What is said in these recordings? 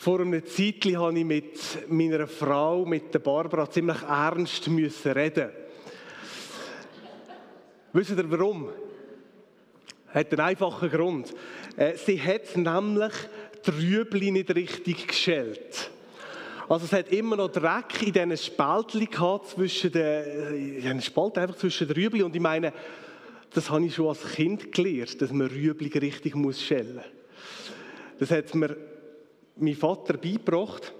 Vor einer Zeit habe ich mit meiner Frau, mit der Barbara, ziemlich ernst müssen reden. Wisst ihr warum? Hat einen einfachen Grund. Äh, sie hat nämlich die Rüebli nicht richtig geschält. Also es hat immer noch Dreck in diesen Spaltchen gehabt zwischen den, in den Spalten einfach zwischen den Rüebli. Und ich meine, das habe ich schon als Kind gelernt, dass man Rüebli richtig muss schälen muss. Das hat mir mein Vater beigebracht.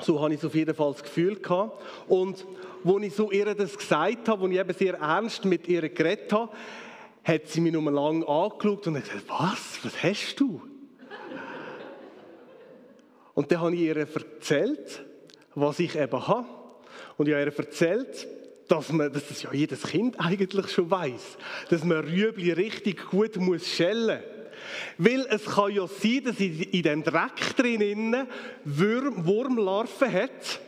So habe ich es auf jeden Fall das Gefühl gehabt. Und als ich so ihr das gesagt habe, als ich eben sehr ernst mit ihr geredet habe, hat sie mich nur lang angeschaut und gesagt, was, was hast du? Und dann habe ich ihr erzählt, was ich eben habe. Und ich habe ihr erzählt, dass, man, dass das ja jedes Kind eigentlich schon weiß, dass man Rüebli richtig gut muss schälen muss. Weil es kann ja sein, dass in, dem Dreck drinnen Wurm, Wurmlarven hat.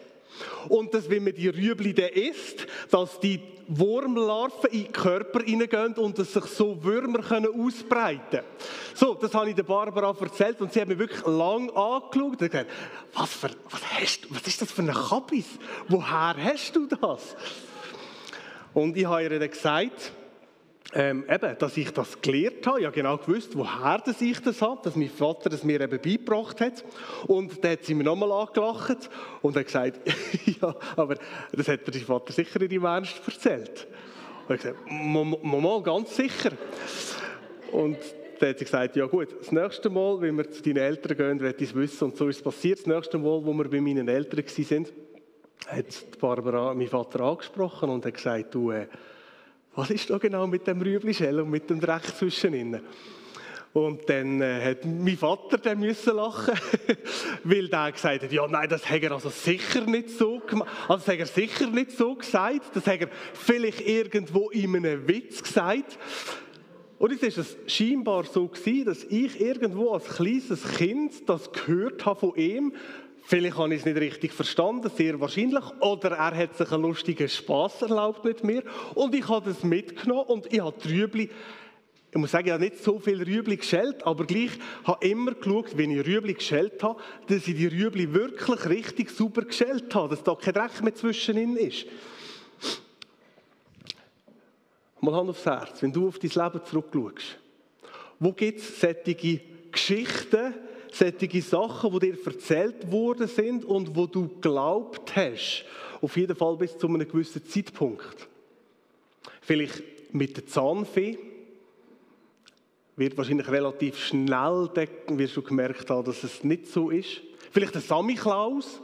Und dass, wenn man die Rüebli dann isst, dass die Wurmlarven in den Körper hineingehen und dass sich so Würmer können ausbreiten können. So, das habe ich der Barbara erzählt und sie hat mich wirklich lang angeschaut und gesagt, was, für, was, hast, was ist das für ein Kabis? Woher hast du das? Und ich habe ihr dann gesagt, ähm, eben, dass ich das gelernt habe. Habe genau gewusst, woher das ich das habe, dass mein Vater das mir eben beigebracht hat. Und dann hat sie mir nochmal angelacht und hat gesagt, ja, aber das hat dein Vater sicher in deinem Ernst erzählt. Und ich habe gesagt, Mama, ganz sicher. Und dann hat sie gesagt, ja gut, das nächste Mal, wenn wir zu deinen Eltern gehen, werde ich es wissen. Und so ist es passiert. Das nächste Mal, wo wir bei meinen Eltern waren, hat Barbara meinen Vater angesprochen und hat gesagt, du, äh, was ist da genau mit dem Rüblischell und mit dem Dreck zwischen ihnen? Und dann äh, hat mein Vater dann müssen lachen, weil der gesagt hat, ja nein, das hat er also sicher nicht so gemacht, also das hat er sicher nicht so gesagt, das hat er vielleicht irgendwo in einem Witz gesagt. Und jetzt ist es scheinbar so gewesen, dass ich irgendwo als kleines Kind das gehört habe von ihm, Vielleicht habe ich es nicht richtig verstanden, sehr wahrscheinlich. Oder er hat sich einen lustigen Spass erlaubt mit mir. Und ich habe das mitgenommen und ich habe die Rüebli, ich muss sagen, ich habe nicht so viel Rüebli geschält, aber gleich habe immer geschaut, wenn ich Rüebli geschält habe, dass ich die Rüebli wirklich richtig super geschält habe, dass da kein Dreck mehr zwischen ihnen ist. Mal Hand aufs Herz, wenn du auf dein Leben zurückschaust, wo gibt es solche Geschichten, solche Sachen, die dir erzählt worden sind und wo du glaubt hast, auf jeden Fall bis zu einem gewissen Zeitpunkt. Vielleicht mit der Zahnfee, wird wahrscheinlich relativ schnell denken, wirst du gemerkt haben, dass es nicht so ist. Vielleicht der Samichlaus,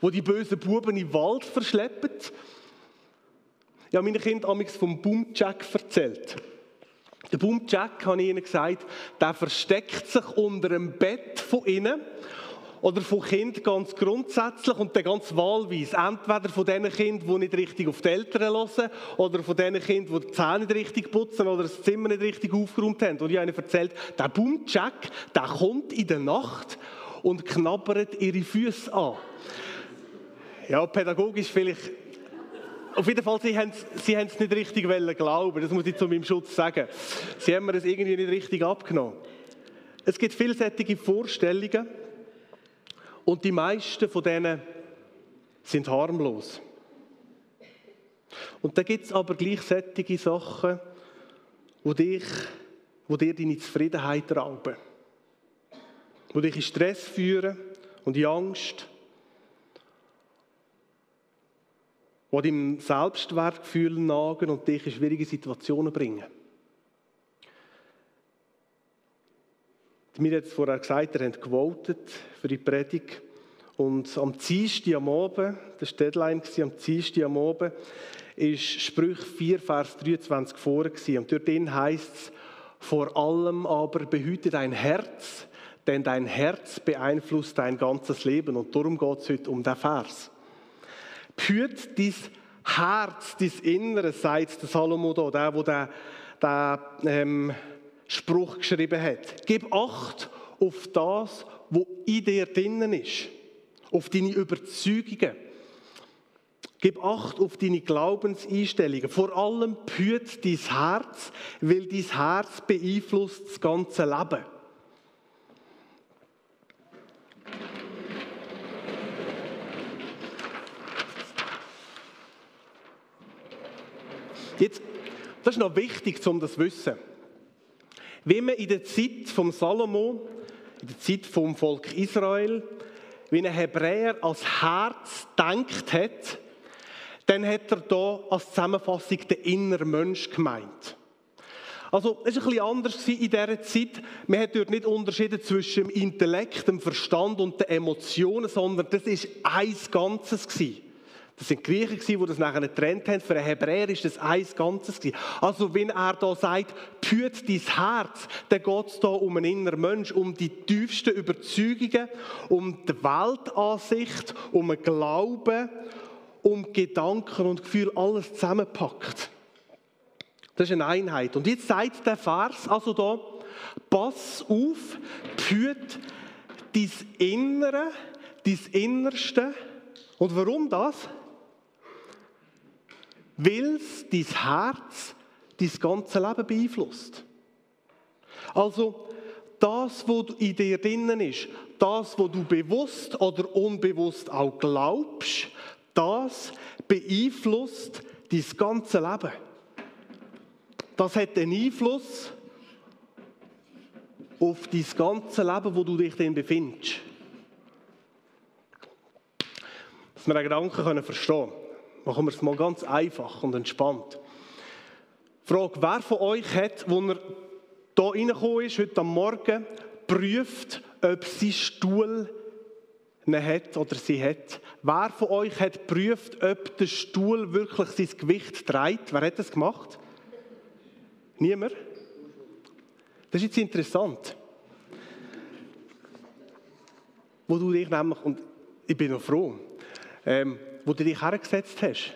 wo die bösen Buben im Wald verschleppen. Ja, meine Kinder haben vom Boomjack erzählt. Der Boomjack, habe ich Ihnen gesagt, der versteckt sich unter dem Bett von innen oder von Kind ganz grundsätzlich und der ganz wahlweise. Entweder von den Kindern, die nicht richtig auf die Eltern hören oder von den Kindern, die die Zähne nicht richtig putzen oder das Zimmer nicht richtig aufgeräumt haben. Und ich habe ihnen erzählt, der Boomjack, der kommt in der Nacht und knabbert ihre Füße an. Ja, pädagogisch vielleicht auf jeden Fall, sie haben, sie es nicht richtig glauben das muss ich zu meinem Schutz sagen. Sie haben mir das irgendwie nicht richtig abgenommen. Es gibt vielseitige Vorstellungen und die meisten von denen sind harmlos. Und da gibt es aber gleichzeitige Sachen, wo, dich, wo dir deine Zufriedenheit rauben. Wo dich in Stress führen und in Angst die deinem Selbstwertgefühl nagen und dich in schwierige Situationen bringen. Mir hat vorher gesagt, hat gewotet für die Predigt. Und am Dienstag am Abend, das war die Deadline, am Dienstag am Abend, ist Sprüch 4, Vers 23 vor. Und dort heißt es, vor allem aber behüte dein Herz, denn dein Herz beeinflusst dein ganzes Leben. Und darum geht es heute um den Vers. Behüt dein Herz, dein Innere, sagt der Salomo da, der, der den ähm, Spruch geschrieben hat. Gib Acht auf das, was in dir drinnen ist, auf deine Überzeugungen. Gib Acht auf deine Glaubenseinstellungen. Vor allem behüt dein Herz, weil dein Herz beeinflusst das ganze Leben. Jetzt, das ist noch wichtig, um das zu wissen. Wie man in der Zeit vom Salomo, in der Zeit vom Volk Israel, wie ein Hebräer als Herz denkt hat, dann hat er da als Zusammenfassung den inneren Mensch gemeint. Also, es war ein bisschen anders in dieser Zeit. Man hat dort nicht unterschieden zwischen dem Intellekt, dem Verstand und den Emotionen, sondern das war ein Ganzes. Das sind Griechen, die das nachher getrennt haben. Für einen Hebräer ist das ein Ganzes. Also, wenn er da sagt, führt dein Herz, dann geht es da um einen inneren Mensch, um die tiefsten Überzeugungen, um die Weltansicht, um einen Glauben, um Gedanken und Gefühl, alles zusammenpackt. Das ist eine Einheit. Und jetzt sagt der Vers also da, pass auf, führt dein Innere, dein Innerste. Und warum das? Weil es dein Herz dein ganze Leben beeinflusst. Also, das, was in dir drinnen ist, das, was du bewusst oder unbewusst auch glaubst, das beeinflusst dein ganze Leben. Das hat einen Einfluss auf dein ganze Leben, wo du dich drin befindest. Dass wir den Gedanken verstehen können, machen wir es mal ganz einfach und entspannt. Frage, wer von euch hat, wo er hier reingekommen ist, heute am Morgen, prüft, ob sein Stuhl hat oder sie hat. Wer von euch hat geprüft, ob der Stuhl wirklich sein Gewicht trägt? Wer hat das gemacht? Niemand? Das ist jetzt interessant. Wo du dich nämlich, und ich bin noch froh, ähm, wo du dich hergesetzt hast,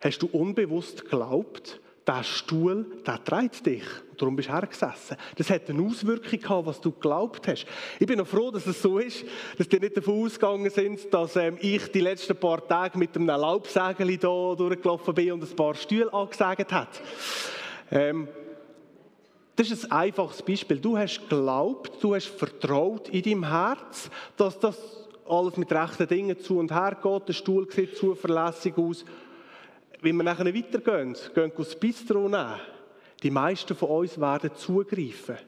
hast du unbewusst geglaubt, der Stuhl, der trägt dich. Darum bist du hergesessen. Das hat eine Auswirkung gehabt, was du geglaubt hast. Ich bin noch froh, dass es so ist, dass die nicht davon ausgegangen sind, dass ähm, ich die letzten paar Tage mit einem Laubsägel hier durchgelaufen bin und ein paar Stühle angesägt habe. Ähm, das ist ein einfaches Beispiel. Du hast geglaubt, du hast vertraut in deinem Herz, dass das alles mit rechten Dingen zu und her geht. Der Stuhl sieht zuverlässig aus. Wenn wir nachher weitergehen, gehen wir das Bistro nehmen. Die meisten von uns werden zugreifen.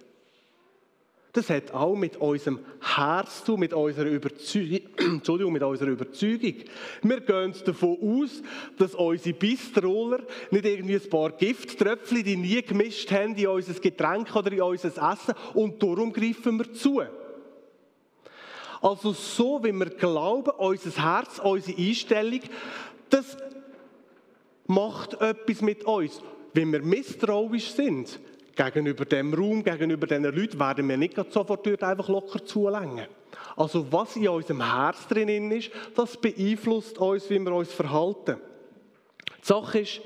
Das hat auch mit unserem Herz zu, mit unserer. Entschuldigung, mit unserer Überzeugung. Wir gehen davon aus, dass unsere Bistroler nicht irgendwie ein paar Gifttröpfchen, die nie gemischt haben, in unser Getränk oder in unser Essen und darum greifen wir zu. Also so, wie wir glauben, unser Herz, unsere Einstellung, das macht etwas mit uns. Wenn wir misstrauisch sind, gegenüber dem Raum, gegenüber diesen Leuten, werden wir nicht sofort dort einfach locker zulängen. Also was in unserem Herz drin ist, das beeinflusst uns, wie wir uns verhalten. Die Sache ist,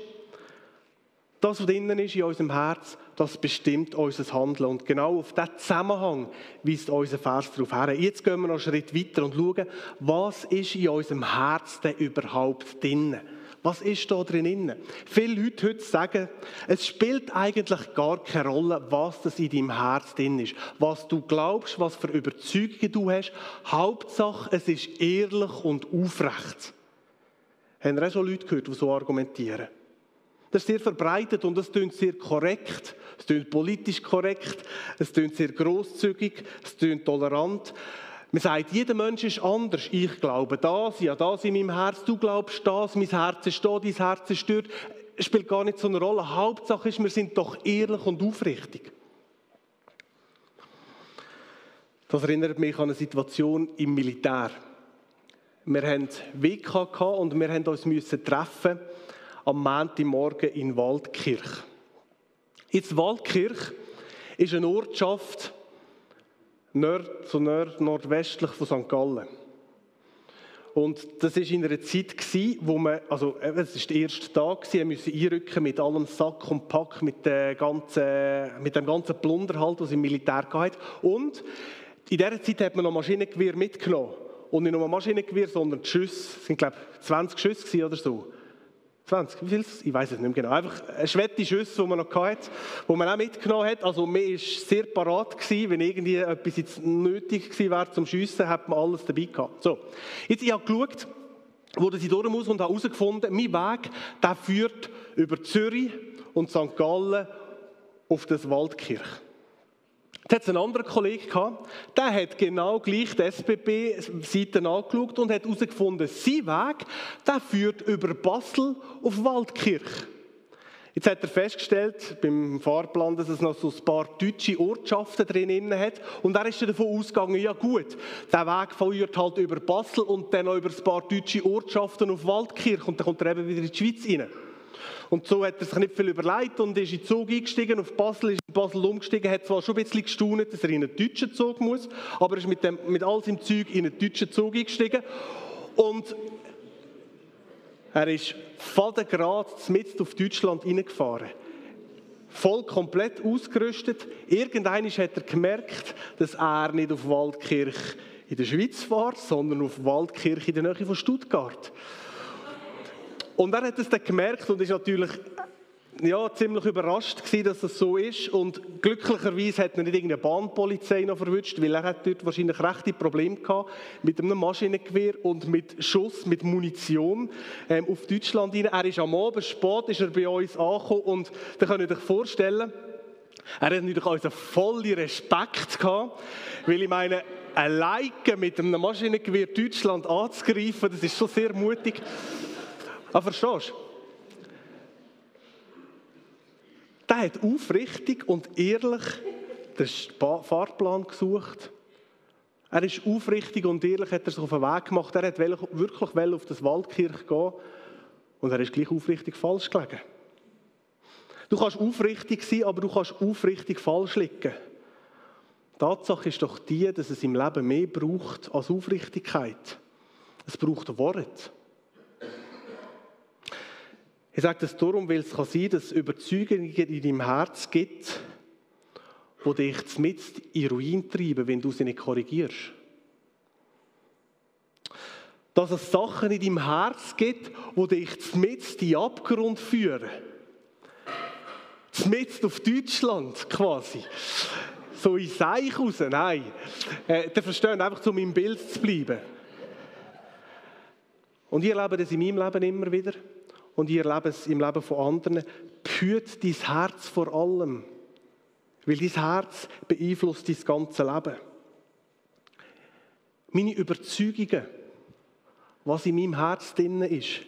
das, was drinnen ist in unserem Herz, das bestimmt unser Handeln. Und genau auf diesen Zusammenhang weist unser Vers darauf her. Jetzt gehen wir noch einen Schritt weiter und schauen, was ist in unserem Herz denn überhaupt drinnen? Was ist da drin? Viele Leute heute sagen, es spielt eigentlich gar keine Rolle, was das in deinem Herz drin ist. Was du glaubst, was für Überzeugungen du hast. Hauptsache, es ist ehrlich und aufrecht. Haben wir auch schon Leute gehört, die so argumentieren? Das ist sehr verbreitet und es klingt sehr korrekt. Es klingt politisch korrekt. Es klingt sehr großzügig. Es klingt tolerant. Man sagt, jeder Mensch ist anders. Ich glaube das, ja das in meinem Herz, du glaubst das, mein Herz ist da, dein Herz ist dort. Es spielt gar nicht so eine Rolle. Hauptsache ist, wir sind doch ehrlich und aufrichtig. Das erinnert mich an eine Situation im Militär. Wir hatten WK und wir mussten uns treffen am Montagmorgen in Waldkirch. Jetzt Waldkirch ist eine Ortschaft, nord, so nord, nordwestlich von St. Gallen. Und das war in einer Zeit, wo man, also es war der erste Tag, wir mussten einrücken mit allem Sack und Pack, mit, der ganzen, mit dem ganzen Plunder halt, was im Militär hatte. Und in dieser Zeit hat man noch Maschinengewehr mitgenommen. Und nicht nur Maschinengewehr, sondern Schüsse, es waren glaube ich 20 Schüsse oder so. 20, wie viel? Ich weiß es nicht mehr genau. Einfach eine schwette Schüsse, die man noch hatte, die man auch mitgenommen hat. Also man war sehr parat gewesen, wenn irgendwie etwas jetzt nötig wäre zum Schiessen, hat man alles dabei gehabt. So, jetzt ich habe geschaut, wurde sie durch muss und habe herausgefunden, mein Weg, der führt über Zürich und St. Gallen auf das Waldkirch. Da hat einen anderen Kollegen gehabt, der hat genau gleich die SBB-Seite angeschaut und hat herausgefunden, sein Weg, der führt über Basel auf Waldkirch. Jetzt hat er festgestellt beim Fahrplan, dass es noch so ein paar deutsche Ortschaften drin hat. Und er ist davon ausgegangen, ja gut, der Weg führt halt über Basel und dann noch über ein paar deutsche Ortschaften auf Waldkirch und dann kommt er eben wieder in die Schweiz rein. Und so hat er sich nicht viel überlegt und ist in den Zug eingestiegen, auf Basel, ist in Basel umgestiegen, hat zwar schon ein bisschen gestaunet, dass er in einen deutschen Zug muss, aber ist mit, dem, mit all seinem Zeug in einen deutschen Zug eingestiegen. Und er ist fadengrad mitten auf Deutschland hineingefahren. Voll komplett ausgerüstet. Irgendwann hat er gemerkt, dass er nicht auf Waldkirch in der Schweiz fährt, sondern auf Waldkirch in der Nähe von Stuttgart. Und er hat es dann gemerkt und ist natürlich ja, ziemlich überrascht gewesen, dass das so ist. Und glücklicherweise hat er nicht irgendeine Bahnpolizei noch verwünscht, weil er hat dort wahrscheinlich rechte Probleme gehabt mit einem Maschinengewehr und mit Schuss, mit Munition ähm, auf Deutschland rein. Er ist am Abend spät, ist er bei uns angekommen und da könnt ihr euch vorstellen, er hat natürlich unseren vollen Respekt gehabt, weil ich meine, alleine mit einem Maschinengewehr Deutschland anzugreifen, das ist schon sehr mutig. Aber verstehst du? Der hat aufrichtig und ehrlich den Fahrplan gesucht. Er ist aufrichtig und ehrlich, hat er sich auf den Weg gemacht. Er hat wirklich auf das Waldkirch gehen und er ist gleich aufrichtig falsch gelegen. Du kannst aufrichtig sein, aber du kannst aufrichtig falsch liegen. Die Tatsache ist doch die, dass es im Leben mehr braucht als Aufrichtigkeit. Es braucht Wort. Ich sage das darum, weil es kann sein, dass es Überzeugungen in deinem Herz gibt, die dich mit in Ruin treiben, wenn du sie nicht korrigierst. Dass es Sachen in deinem Herz gibt, die dich mit in den Abgrund führen. Mit auf Deutschland quasi. So in Seich raus, nein. Äh, der verstehen einfach, um im Bild zu bleiben. Und ich erlebe das in meinem Leben immer wieder und ihr Leben im Leben von anderen. Behüt dein Herz vor allem, weil dein Herz beeinflusst dein ganze Leben. Meine Überzeugungen, was in meinem Herz drin ist,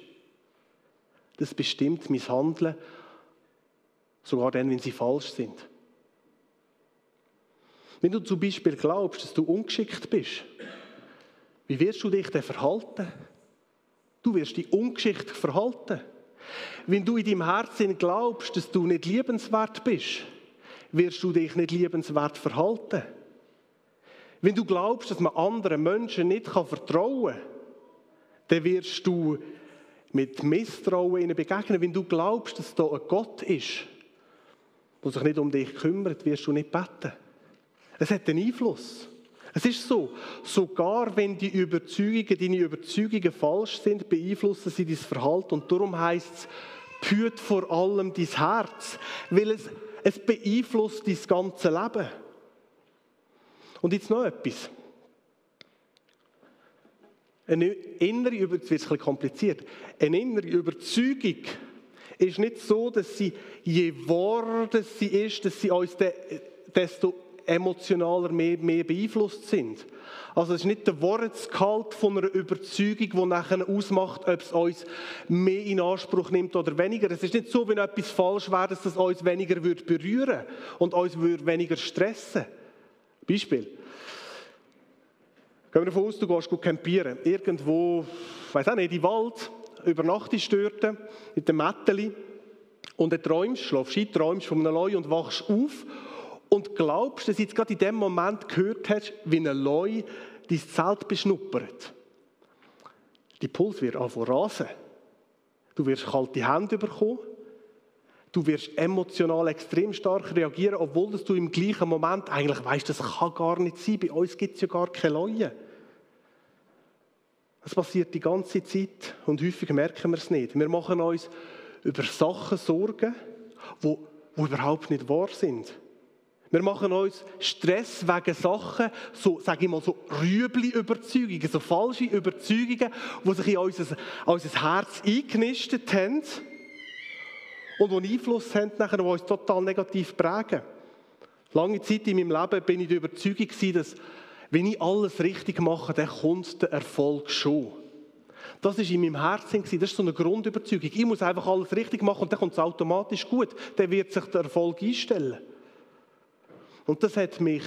das bestimmt mein Handeln, sogar dann, wenn sie falsch sind. Wenn du zum Beispiel glaubst, dass du ungeschickt bist, wie wirst du dich denn verhalten? Du wirst dich ungeschickt verhalten. Wenn du in deinem Herzen glaubst, dass du nicht liebenswert bist, wirst du dich nicht liebenswert verhalten. Wenn du glaubst, dass man anderen Menschen nicht vertrauen kann, dann wirst du mit Misstrauen ihnen begegnen. Wenn du glaubst, dass da ein Gott ist, der sich nicht um dich kümmert, wirst du nicht beten. Es hat einen Einfluss. Es ist so, sogar wenn die Überzeugungen, deine Überzeugungen falsch sind, beeinflussen sie dein Verhalten. Und darum heißt es, behüt vor allem dein Herz, weil es, es beeinflusst dein ganze Leben. Und jetzt noch etwas. Eine innere Überzeugung, wird ein kompliziert, eine innere Überzeugung ist nicht so, dass sie, je wahrer sie ist, dass sie uns desto emotionaler mehr, mehr beeinflusst sind. Also es ist nicht der Wortgehalt von einer Überzeugung, die nachher ausmacht, ob es uns mehr in Anspruch nimmt oder weniger. Es ist nicht so, wenn etwas falsch wäre, dass es uns weniger berühren würde und uns würde weniger stressen. Beispiel. Gehen wir davon aus, du gehst campieren. Irgendwo, ich weiß auch nicht, im Wald, übernachtest dort mit dem Mätteli und dann träumst, schlafst ein, träumst von einem Leu und wachst auf und glaubst, dass du jetzt gerade in dem Moment gehört hast, wie ein Leu dein Zelt beschnuppert. Die Puls wird anfangen rasen. Du wirst kalte Hände bekommen. Du wirst emotional extrem stark reagieren, obwohl du im gleichen Moment eigentlich weißt, das kann gar nicht sein. Bei uns gibt es ja gar keine Leute. Das passiert die ganze Zeit und häufig merken wir es nicht. Wir machen uns über Sachen Sorgen, die, die überhaupt nicht wahr sind. Wir machen uns Stress wegen Sachen, so, sage ich mal, so Rüebli-Überzeugungen, so falsche Überzeugungen, die sich in unser, unser Herz eingenistet haben und die Einfluss haben, nachher, die uns total negativ prägen. Lange Zeit in meinem Leben bin ich der Überzeugung, dass wenn ich alles richtig mache, dann kommt der Erfolg schon. Das war in meinem Herzen, das ist so eine Grundüberzeugung. Ich muss einfach alles richtig machen und dann kommt es automatisch gut. Dann wird sich der Erfolg einstellen. Und das hat mich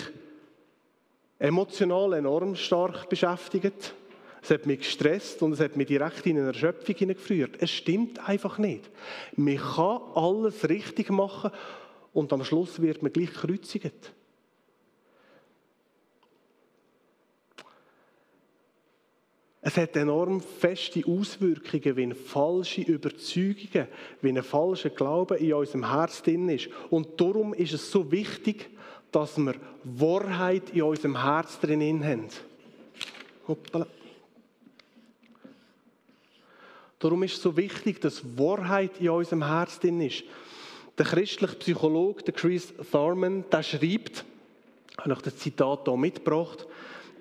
emotional enorm stark beschäftigt. Es hat mich gestresst und es hat mich direkt in eine Erschöpfung hineingeführt. Es stimmt einfach nicht. Man kann alles richtig machen und am Schluss wird man gleich gekreuzigt. Es hat enorm feste Auswirkungen, wenn falsche Überzeugungen, wenn ein falscher Glaube in unserem Herz drin ist. Und darum ist es so wichtig, dass wir Wahrheit in unserem Herz drin haben. Hoppala. Darum ist es so wichtig, dass Wahrheit in unserem Herz drin ist. Der christliche Psychologe, der Chris Thurman, der schreibt, ich habe das Zitat hier mitgebracht,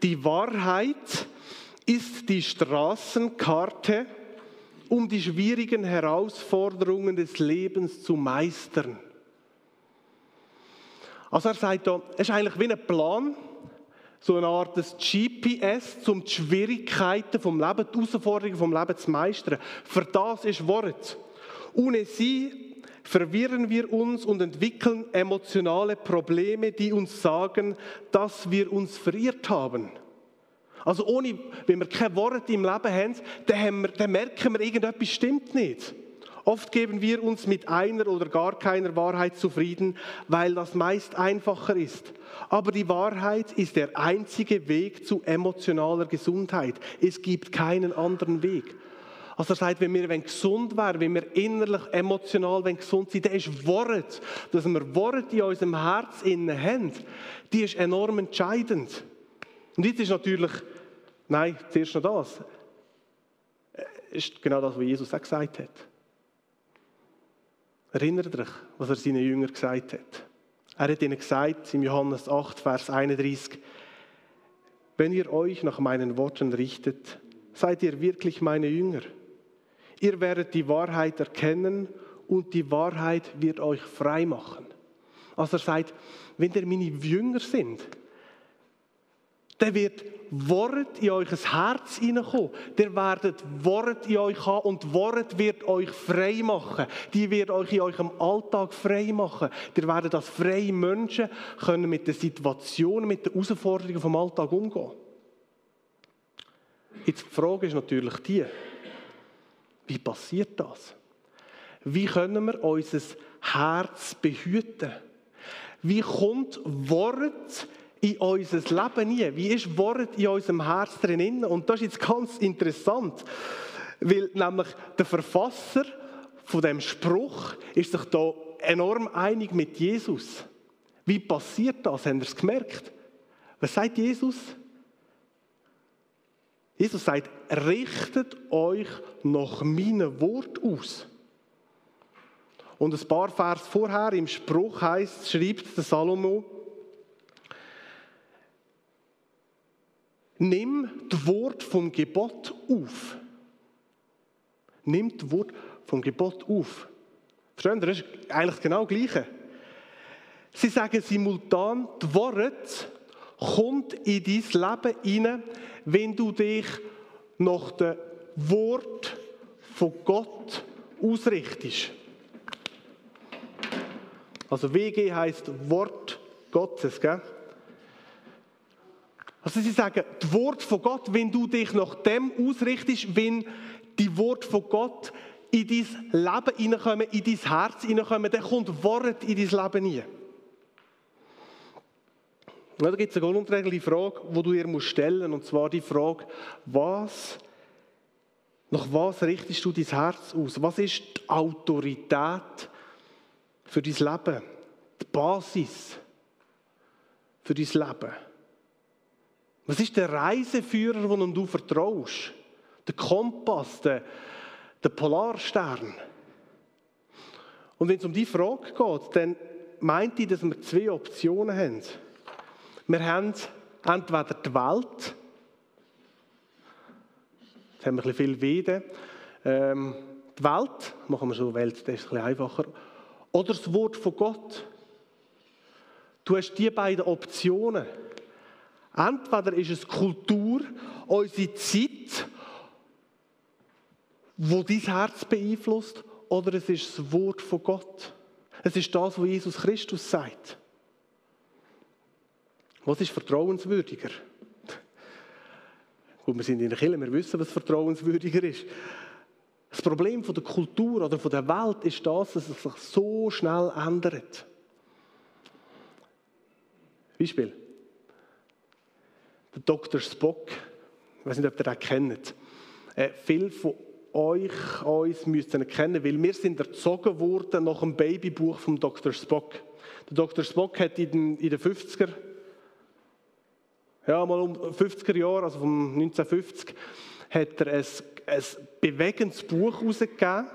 die Wahrheit ist die Straßenkarte, um die schwierigen Herausforderungen des Lebens zu meistern. Also er sagt da, es ist eigentlich wie ein Plan, so eine Art des GPS, um die Schwierigkeiten vom Leben, die Herausforderungen vom Leben zu meistern. Für das ist Wort. Ohne sie verwirren wir uns und entwickeln emotionale Probleme, die uns sagen, dass wir uns verirrt haben. Also ohne, wenn wir kein Wort im Leben haben, dann, haben wir, dann merken wir, irgendetwas stimmt nicht. Oft geben wir uns mit einer oder gar keiner Wahrheit zufrieden, weil das meist einfacher ist. Aber die Wahrheit ist der einzige Weg zu emotionaler Gesundheit. Es gibt keinen anderen Weg. Also er sagt, wenn wir gesund wären, wenn wir innerlich, emotional gesund sind, dann ist Wort, dass wir Wort in unserem Herz innen haben, die ist enorm entscheidend. Und jetzt ist natürlich Nein, zuerst noch das. Äh, ist genau das, was Jesus auch gesagt hat. Erinnert euch, was er seinen Jüngern gesagt hat. Er hat ihnen gesagt, im Johannes 8, Vers 31, wenn ihr euch nach meinen Worten richtet, seid ihr wirklich meine Jünger. Ihr werdet die Wahrheit erkennen und die Wahrheit wird euch frei machen. Also er sagt, wenn ihr meine Jünger sind, dann wird Wort in euch Herz hineinkommen. Der werdet Wort in euch haben und Wort wird euch frei machen. Die wird euch in eurem Alltag frei machen. Ihr werdet als freie Menschen können mit den Situationen, mit den Herausforderungen vom Alltag umgehen. Jetzt die Frage ist natürlich die, wie passiert das? Wie können wir unser Herz behüten? Wie kommt Wort in unser Leben nie? Wie ist Wort in unserem Herz drin? Und das ist jetzt ganz interessant, weil nämlich der Verfasser von dem Spruch ist sich da enorm einig mit Jesus. Wie passiert das? Haben ihr es gemerkt? Was sagt Jesus? Jesus sagt, richtet euch nach meinem Wort aus. Und ein paar Vers vorher im Spruch heißt, schreibt der Salomo, Nimm das Wort vom Gebot auf. Nimm das Wort vom Gebot auf. Verstehen Sie? Das ist eigentlich genau das Gleiche. Sie sagen simultan, das Wort kommt in dein Leben hinein, wenn du dich nach dem Wort von Gott ausrichtest. Also WG heißt Wort Gottes, gell? Also sie sagen, das Wort von Gott, wenn du dich nach dem ausrichtest, wenn die Wort von Gott in dein Leben hineinkommen, in dein Herz hineinkommen, dann kommt Wort in dein Leben hinein. da gibt es eine grundlegende Frage, die du dir stellen musst, und zwar die Frage, was, nach was richtest du dein Herz aus? Was ist die Autorität für dein Leben? Die Basis für dein Leben? Was ist der Reiseführer, dem du vertraust? Der Kompass, der, der Polarstern. Und wenn es um die Frage geht, dann meinte ich, dass wir zwei Optionen haben. Wir haben entweder die Welt, jetzt haben wir ein viel Wede, ähm, die Welt, machen wir so Welt, das ist ein bisschen einfacher, oder das Wort von Gott. Du hast die beiden Optionen. Entweder ist es Kultur, unsere Zeit, wo dein Herz beeinflusst, oder es ist das Wort von Gott. Es ist das, was Jesus Christus sagt. Was ist vertrauenswürdiger? Gut, wir sind in der Kirche, wir wissen, was vertrauenswürdiger ist. Das Problem von der Kultur oder von der Welt ist das, dass es sich so schnell ändert. Beispiel. Der Dr. Spock, ich weiß nicht, ob ihr den kennt. Äh, viele von euch, uns müssen ihn kennen, weil wir sind erzogen worden nach dem Babybuch vom Dr. Spock. Der Dr. Spock hat in den, in den 50er, ja, mal um 50er Jahre, also um 1950, hat er ein, ein bewegendes Buch herausgegeben.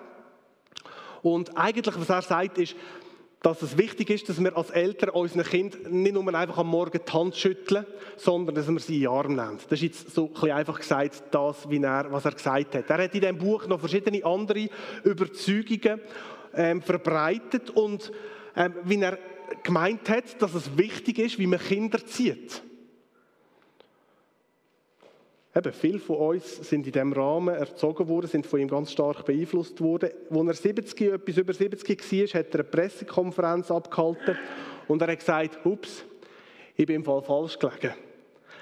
Und eigentlich, was er sagt, ist, dass es wichtig ist, dass wir als Eltern unseren Kindern nicht nur einfach am Morgen die Hand schütteln, sondern dass wir sie in die Arme nehmen. Das ist jetzt so ein einfach gesagt, das, wie er, was er gesagt hat. Er hat in diesem Buch noch verschiedene andere Überzeugungen ähm, verbreitet und ähm, wie er gemeint hat, dass es wichtig ist, wie man Kinder zieht. Eben, viele von uns sind in diesem Rahmen erzogen worden, sind von ihm ganz stark beeinflusst worden. Als er 70, etwas über 70 war, hat er eine Pressekonferenz abgehalten und er hat gesagt, ups, ich bin im Fall falsch gelegen.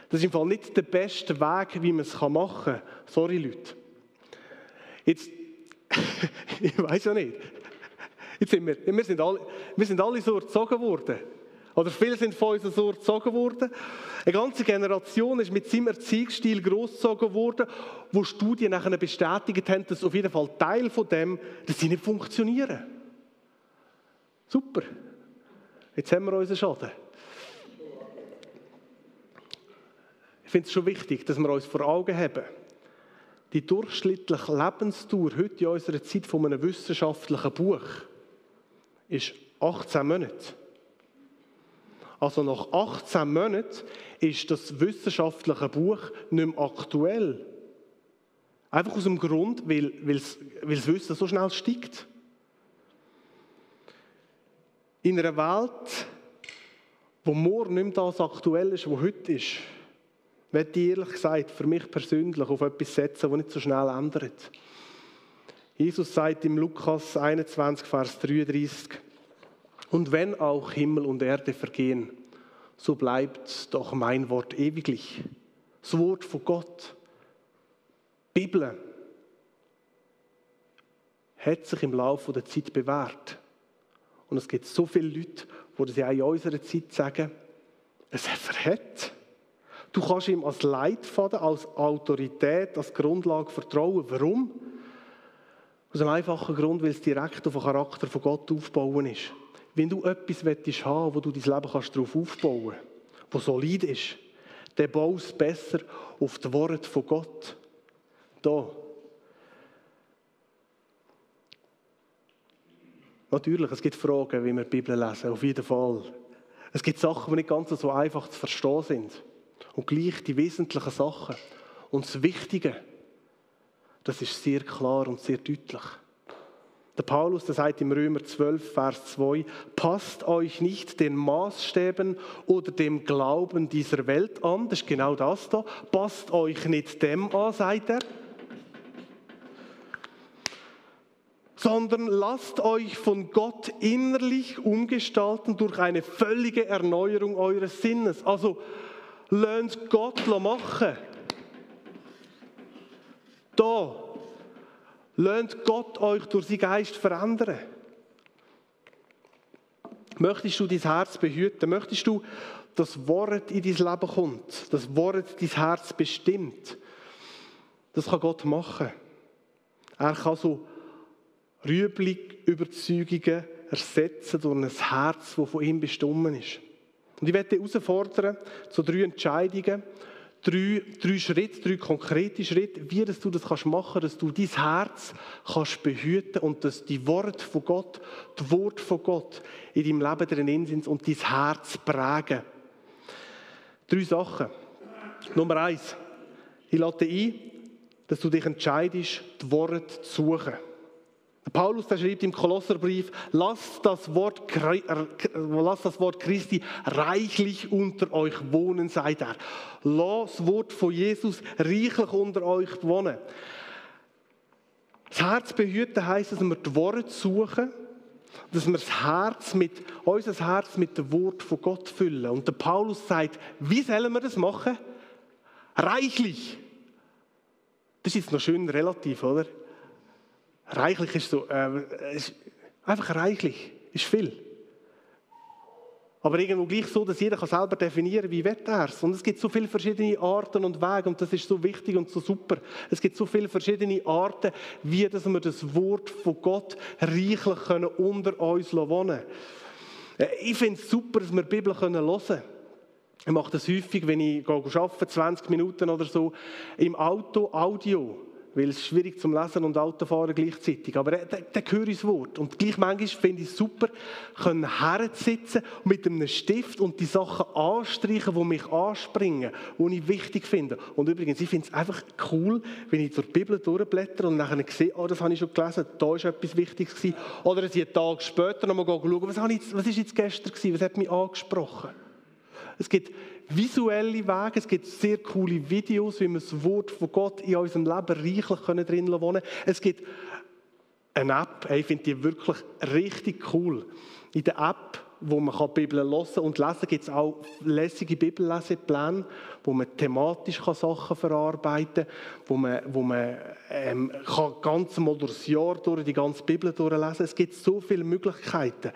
Das ist im Fall nicht der beste Weg, wie man es machen kann. Sorry, Leute. Jetzt, ich weiß ja nicht. Jetzt sind wir, wir, sind alle, wir sind alle so erzogen worden. Oder viele sind von uns so erzogen worden. Eine ganze Generation ist mit seinem Erziehungsstil großgezogen worden, wo Studien nachher bestätigt haben, dass auf jeden Fall Teil von dem, dass sie nicht funktionieren. Super. Jetzt haben wir unseren Schaden. Ich finde es schon wichtig, dass wir uns vor Augen haben, die durchschnittliche Lebensdauer heute in unserer Zeit von einem wissenschaftlichen Buch ist 18 Monate. Also nach 18 Monaten ist das wissenschaftliche Buch nicht mehr aktuell. Einfach aus dem Grund, weil, weil, weil das Wissen so schnell steigt. In einer Welt, wo morgen nicht mehr das aktuell ist, was heute ist, möchte ich ehrlich gesagt für mich persönlich auf etwas setzen, das nicht so schnell ändert. Jesus sagt im Lukas 21, Vers 33, und wenn auch Himmel und Erde vergehen, so bleibt doch mein Wort ewiglich. Das Wort von Gott, Bibel, hat sich im Laufe der Zeit bewährt. Und es gibt so viele Leute, die das ja in unserer Zeit sagen, es verhält. Du kannst ihm als Leitfaden, als Autorität, als Grundlage vertrauen. Warum? Aus einem einfachen Grund, weil es direkt auf den Charakter von Gott aufbauen ist. Wenn du etwas willst haben, wo du dein Leben kannst darauf aufbauen kannst, wo solid ist, dann baust es besser auf das Wort von Gott. Da. Natürlich, es gibt Fragen, wie wir die Bibel lesen, auf jeden Fall. Es gibt Sachen, die nicht ganz so einfach zu verstehen sind. Und gleich die wesentlichen Sachen. Und das Wichtige, das ist sehr klar und sehr deutlich. Der Paulus, der sagt im Römer 12, Vers 2, passt euch nicht den Maßstäben oder dem Glauben dieser Welt an. Das ist genau das da. Passt euch nicht dem an, sagt er. sondern lasst euch von Gott innerlich umgestalten durch eine völlige Erneuerung eures Sinnes. Also lernt Gott machen. Da Lernt Gott euch durch seinen Geist verändern. Möchtest du dein Herz behüten? Möchtest du, dass das Wort in dein Leben kommt? Das Wort dein Herz bestimmt? Das kann Gott machen. Er kann so Rüebli-Überzeugungen ersetzen durch ein Herz, das von ihm bestimmt ist. Und ich werde dich herausfordern zu drei Entscheidungen. Drei, drei Schritte, drei konkrete Schritte, wie dass du das kannst machen dass du dein Herz kannst behüten und dass die Worte von Gott, die Worte von Gott in deinem Leben drin sind und dein Herz prägen. Drei Sachen. Nummer eins. Ich lade ein, dass du dich entscheidest, die Worte zu suchen. Paulus der schreibt im Kolosserbrief, lasst das, Wort, lasst das Wort Christi reichlich unter euch wohnen, seid er. Lass das Wort von Jesus reichlich unter euch wohnen. Das Herz behüten heisst, dass wir die Worte suchen, dass wir das Herz mit, unser Herz mit dem Wort von Gott füllen. Und der Paulus sagt, wie sollen wir das machen? Reichlich. Das ist noch schön relativ, oder? Reichlich ist so, äh, ist einfach reichlich, ist viel. Aber irgendwo gleich so, dass jeder selber definieren kann, wie er es. Und es gibt so viele verschiedene Arten und Wege und das ist so wichtig und so super. Es gibt so viele verschiedene Arten, wie dass wir das Wort von Gott reichlich können unter uns wohnen äh, Ich finde es super, dass wir die Bibel hören können. Ich mache das häufig, wenn ich arbeite, 20 Minuten oder so, im Auto Audio weil es schwierig zum Lesen und Autofahren gleichzeitig. Aber dann, dann höre ich Wort. Und gleich manchmal finde ich es super, können hersitzen mit einem Stift und die Sachen anstreichen, die mich anspringen, die ich wichtig finde. Und übrigens, ich finde es einfach cool, wenn ich die Bibel durchblätter und nachher sehe, oh, das habe ich schon gelesen, da war etwas Wichtiges gewesen. Oder dass einen Tag später nochmal schaue, was, habe ich, jetzt gestern gewesen, was hat mich angesprochen. Es gibt visuelle Wege, es gibt sehr coole Videos, wie wir das Wort von Gott in unserem Leben reichlich können drin wohnen können. Es gibt eine App, ich finde die wirklich richtig cool. In der App, wo man die Bibel hören und lesen kann, gibt es auch lässige Bibellesepläne, wo man thematisch Sachen verarbeiten kann, wo man, wo man ähm, kann ganz mal durchs Jahr durch die ganze Bibel durchlesen. Es gibt so viele Möglichkeiten.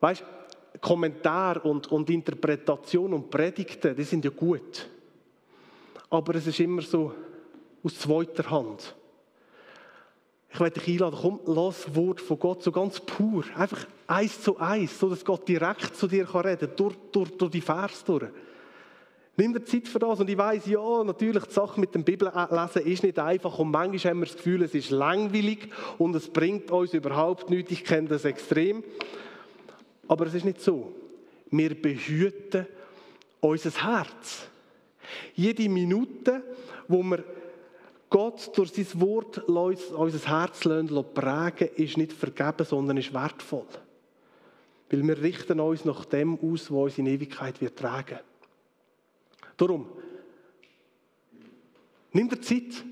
Weißt du, Kommentar und, und Interpretation und Predigten, die sind ja gut. Aber es ist immer so aus zweiter Hand. Ich werde dich einladen, komm, lass das Wort von Gott so ganz pur, einfach eins zu eins, so dass Gott direkt zu dir reden kann, durch, durch, durch die Vers durch. Nimm dir Zeit für das und ich weiß, ja, natürlich, die Sache mit dem Bibellesen ist nicht einfach und manchmal haben wir das Gefühl, es ist langweilig und es bringt uns überhaupt nichts. Ich kenne das extrem. Aber es ist nicht so. Wir behüten unser Herz. Jede Minute, wo wir Gott durch sein Wort unser Herz prägen ist nicht vergeben, sondern ist wertvoll. Weil wir richten uns nach dem aus, was uns in Ewigkeit wird tragen. Darum, nimm dir Zeit,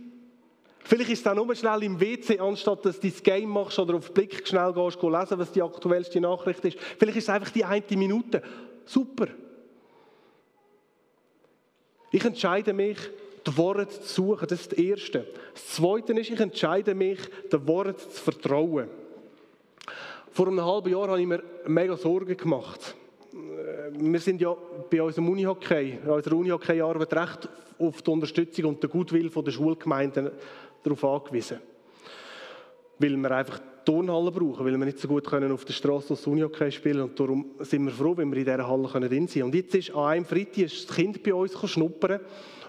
Vielleicht ist es auch nur schnell im WC, anstatt dass du das Game machst oder auf Blick schnell gehst, lesen, was die aktuellste Nachricht ist. Vielleicht ist es einfach die eine Minute. Super. Ich entscheide mich, die Worte zu suchen. Das ist das Erste. Das Zweite ist, ich entscheide mich, den Worten zu vertrauen. Vor einem halben Jahr habe ich mir mega Sorgen gemacht. Wir sind ja bei unserem Unihockey, unserer Unihockey-Arbeit recht auf die Unterstützung und den Gutwill der Schulgemeinden darauf angewiesen. Weil wir einfach Turnhallen brauchen, weil wir nicht so gut können auf der Straße das Unihockey spielen und darum sind wir froh, wenn wir in dieser Halle drin sein können. Und jetzt ist an einem Freitag das Kind bei uns schnuppern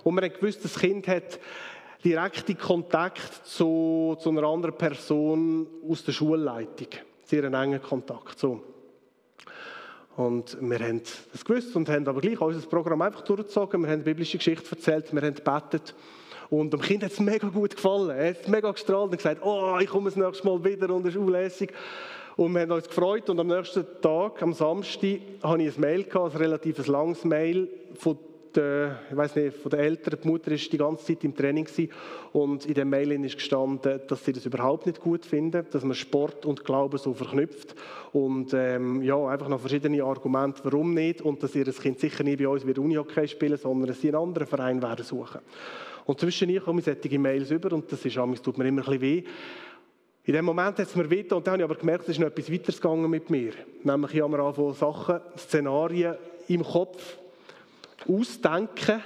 und wir haben gewusst, das Kind hat direkten Kontakt zu, zu einer anderen Person aus der Schulleitung. Sehr einen engen Kontakt. So. Und wir haben das gewusst und haben aber gleich unser Programm einfach durchgezogen. Wir haben eine biblische Geschichte erzählt, wir haben gebetet. Und dem Kind hat es mega gut gefallen. Er hat mega gestrahlt und gesagt, oh, ich komme das nächste Mal wieder und es ist unlässig. Und wir haben uns gefreut und am nächsten Tag, am Samstag, habe ich ein Mail gehabt, ein relativ langes Mail von der, ich weiß nicht, von den Eltern. Die Mutter war die ganze Zeit im Training und in dem Mail ist gestanden, dass sie das überhaupt nicht gut finden, dass man Sport und Glauben so verknüpft und ähm, ja, einfach noch verschiedene Argumente, warum nicht und dass ihr das Kind sicher nicht bei uns wird Unihockey spielen, sondern dass sie einen anderen Verein werden suchen. Und zwischen ich komme solche Mails über und das ist, tut mir immer ein bisschen weh. In dem Moment hat es mir weh und dann habe ich aber gemerkt, es ist noch etwas weiteres gegangen mit mir. Nämlich ich habe mir angefangen, Sachen, Szenarien im Kopf ausdenken,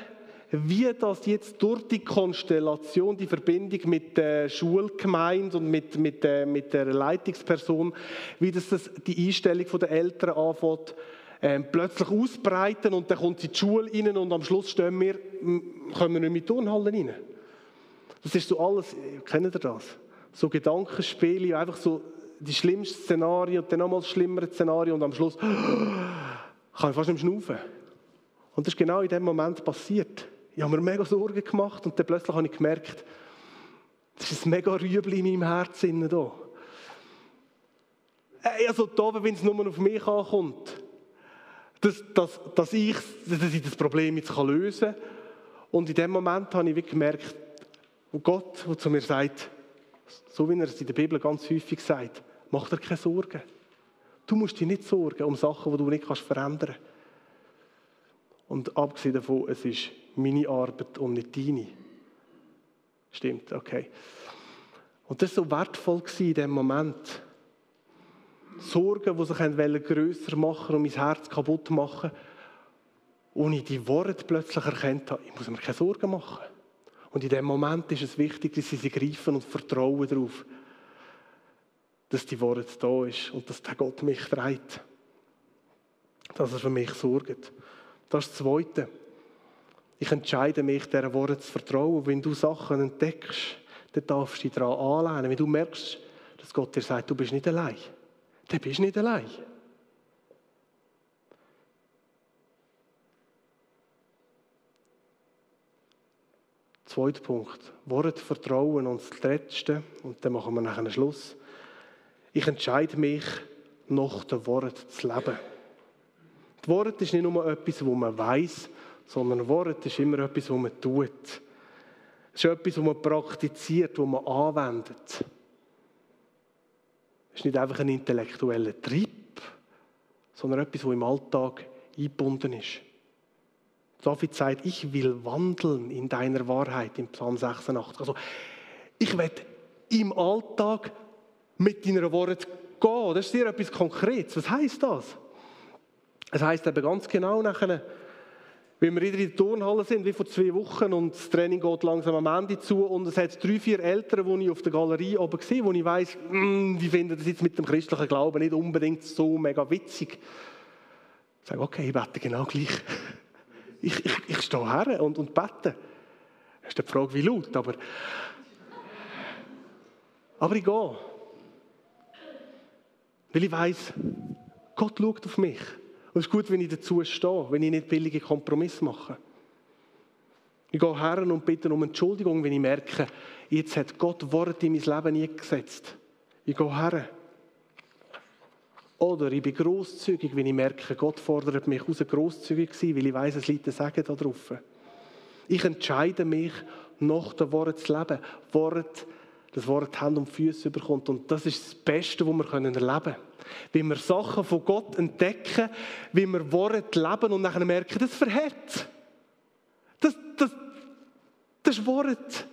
wie das jetzt durch die Konstellation, die Verbindung mit der Schulgemeinde und mit, mit, der, mit der Leitungsperson, wie das, das die Einstellung der Eltern anfängt, ähm, plötzlich ausbreiten und dann kommt sie in die Schule rein und am Schluss stehen wir, kommen wir nicht mit Turnhallen rein. Das ist so alles, kennt ihr das? So Gedankenspiele, einfach so die schlimmsten Szenarien und dann nochmal schlimmere Szenario und am Schluss kann ich fast nicht schnaufen. Und das ist genau in dem Moment passiert. Ich habe mir mega Sorgen gemacht und dann plötzlich habe ich gemerkt, das ist ein mega Rüebli in meinem Herzen da. Also da, wenn es nur auf mich ankommt, dass, dass, dass, ich, dass ich das Problem jetzt lösen kann. Und in dem Moment habe ich gemerkt, wo Gott wo zu mir sagt, so wie er es in der Bibel ganz häufig sagt, mach dir keine Sorgen. Du musst dich nicht sorgen um Sachen, die du nicht kannst verändern kannst. Und abgesehen davon, es ist meine Arbeit und nicht deine. Stimmt, okay. Und das war so wertvoll in dem Moment. Sorgen, die sich grösser machen und mein Herz kaputt machen, und ich die Worte plötzlich erkennt habe, ich muss mir keine Sorgen machen. Und in dem Moment ist es wichtig, dass sie sie greifen und vertrauen darauf, dass die Worte da ist und dass der Gott mich trägt. Dass er für mich sorgt. Das ist das Zweite. Ich entscheide mich, dieser Worte zu vertrauen. Wenn du Sachen entdeckst, dann darfst du dich daran anlehnen. Wenn du merkst, dass Gott dir sagt, du bist nicht allein, dann bist du nicht allein. Zweiter Punkt. Wort Vertrauen und das Letzte, und dann machen wir nachher einen Schluss. Ich entscheide mich, nach dem Wort zu leben. Das Wort ist nicht nur etwas, wo man weiß, sondern Wort ist immer etwas, was man tut. Es ist etwas, was man praktiziert, was man anwendet. Ist nicht einfach ein intellektueller Trieb, sondern etwas, was im Alltag eingebunden ist. David sagt, ich will wandeln in deiner Wahrheit im Psalm 86. Also, ich will im Alltag mit deiner Worte gehen. Das ist sehr etwas Konkretes. Was heißt das? Es heißt eben ganz genau nachher, wenn wir wieder in der Turnhalle sind, wie vor zwei Wochen, und das Training geht langsam am Ende zu, und es hat drei, vier Eltern, die ich auf der Galerie oben sehe, wo ich weiss, mm, die finden das jetzt mit dem christlichen Glauben nicht unbedingt so mega witzig. Ich sage, okay, ich bete genau gleich. Ich, ich, ich stehe her und, und bete. Das ist die Frage, wie laut, aber... Aber ich gehe. Weil ich weiss, Gott schaut auf mich. Und es ist gut, wenn ich dazu stehe, wenn ich nicht billige Kompromisse mache. Ich gehe her und bitte um Entschuldigung, wenn ich merke, jetzt hat Gott Worte in mein Leben eingesetzt. Ich gehe her. Oder ich bin grosszügig, wenn ich merke, Gott fordert mich aus, grosszügig zu sein, weil ich weiß, es liegt ein Segen da drauf. Ich entscheide mich, nach dem Wort zu leben. Wort, das Wort Hand und Füße bekommt. Und das ist das Beste, was wir erleben können. Wie wir Sachen von Gott entdecken, wie wir Worte leben und dann merken, das verhält. Das, das, das ist Wort.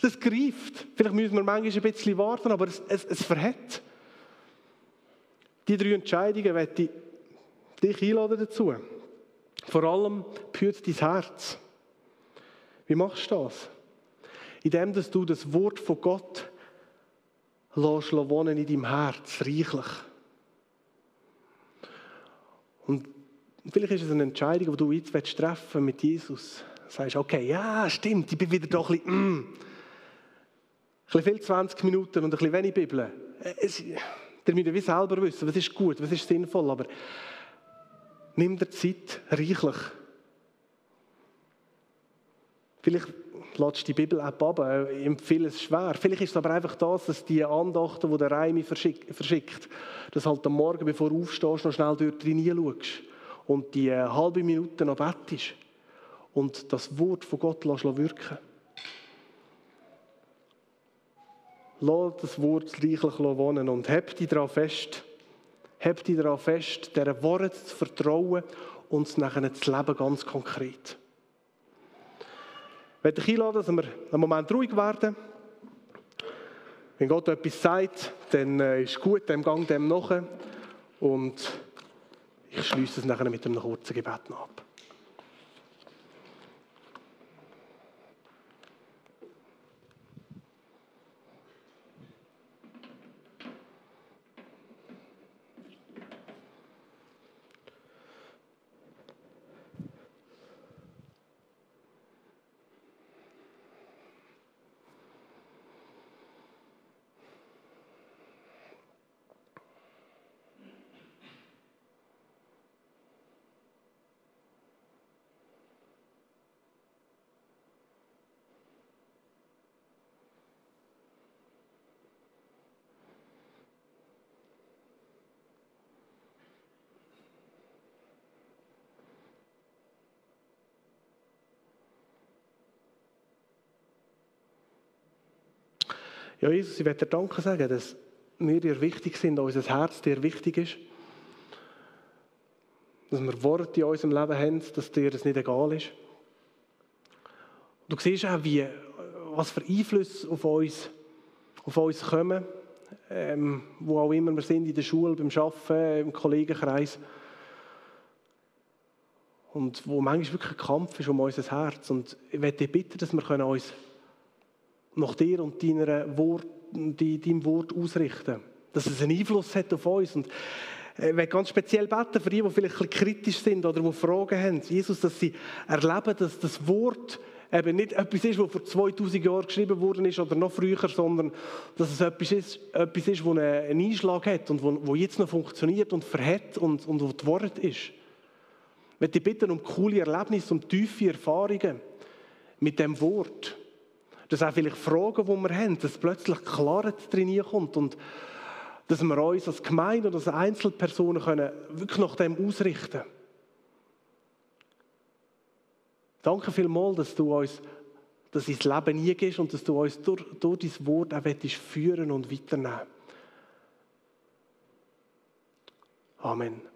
Das greift. Vielleicht müssen wir manchmal ein bisschen warten, aber es, es, es verhält. Die drei Entscheidungen werde ich dich einladen dazu. Vor allem behüt dein Herz. Wie machst du das? Indem dass du das Wort von Gott lässt wohnen in deinem Herz, reichlich. Und vielleicht ist es eine Entscheidung, die du jetzt treffen mit Jesus. Du sagst, okay, ja, stimmt, ich bin wieder doch ein bisschen, mm, ein bisschen viel 20 Minuten und ein bisschen wenig Bibel. Es, Ihr müsst wie selber wissen, was ist gut, was ist sinnvoll, aber nimm dir Zeit reichlich. Vielleicht lädst du die Bibel-App ab, ich empfehle es schwer. Vielleicht ist es aber einfach das, dass die Andachten, die der Reimi verschickt, dass halt am Morgen, bevor du aufstehst, noch schnell dort reinschaust und die äh, halbe Minute noch bettest und das Wort von Gott wirken lässt. Lass das Wort reichlich wohnen und heb dich daran fest. Heb dich daran fest, dieser Wort zu vertrauen und es nachher zu leben, ganz konkret. Ich möchte dich einladen, dass wir einen Moment ruhig werden. Wenn Gott etwas sagt, dann äh, ist gut, dem Gang dem nach. Und ich schließe es nachher mit einem kurzen Gebet ab. Ja, Jesus, ich werde dir Danke sagen, dass wir dir wichtig sind, unser Herz dir wichtig ist. Dass wir Worte in unserem Leben haben, dass dir das nicht egal ist. Du siehst auch, wie, was für Einflüsse auf uns, auf uns kommen, ähm, wo auch immer wir sind, in der Schule, beim Arbeiten, im Kollegenkreis. Und wo manchmal wirklich ein Kampf ist um unser Herz. Und ich möchte dich bitten, dass wir uns nach dir und deiner Wort, deinem Wort ausrichten. Dass es einen Einfluss hat auf uns. Und ich möchte ganz speziell beten für die, die vielleicht ein bisschen kritisch sind oder die Fragen haben. Jesus, dass sie erleben, dass das Wort eben nicht etwas ist, was vor 2000 Jahren geschrieben worden ist oder noch früher, sondern dass es etwas ist, etwas ist das einen Einschlag hat und wo, jetzt noch funktioniert und verhält und, und wo das Wort ist. Ich möchte bitten um coole Erlebnisse, um tiefe Erfahrungen mit dem Wort. Das sind auch vielleicht Fragen, die wir haben, dass plötzlich Klarheit drin kommt und dass wir uns als Gemeinde oder als Einzelpersonen können wirklich nach dem ausrichten können. Danke vielmals, dass du uns das ins Leben eingehst und dass du uns durch, durch dein Wort auch führen und weiternehmen Amen.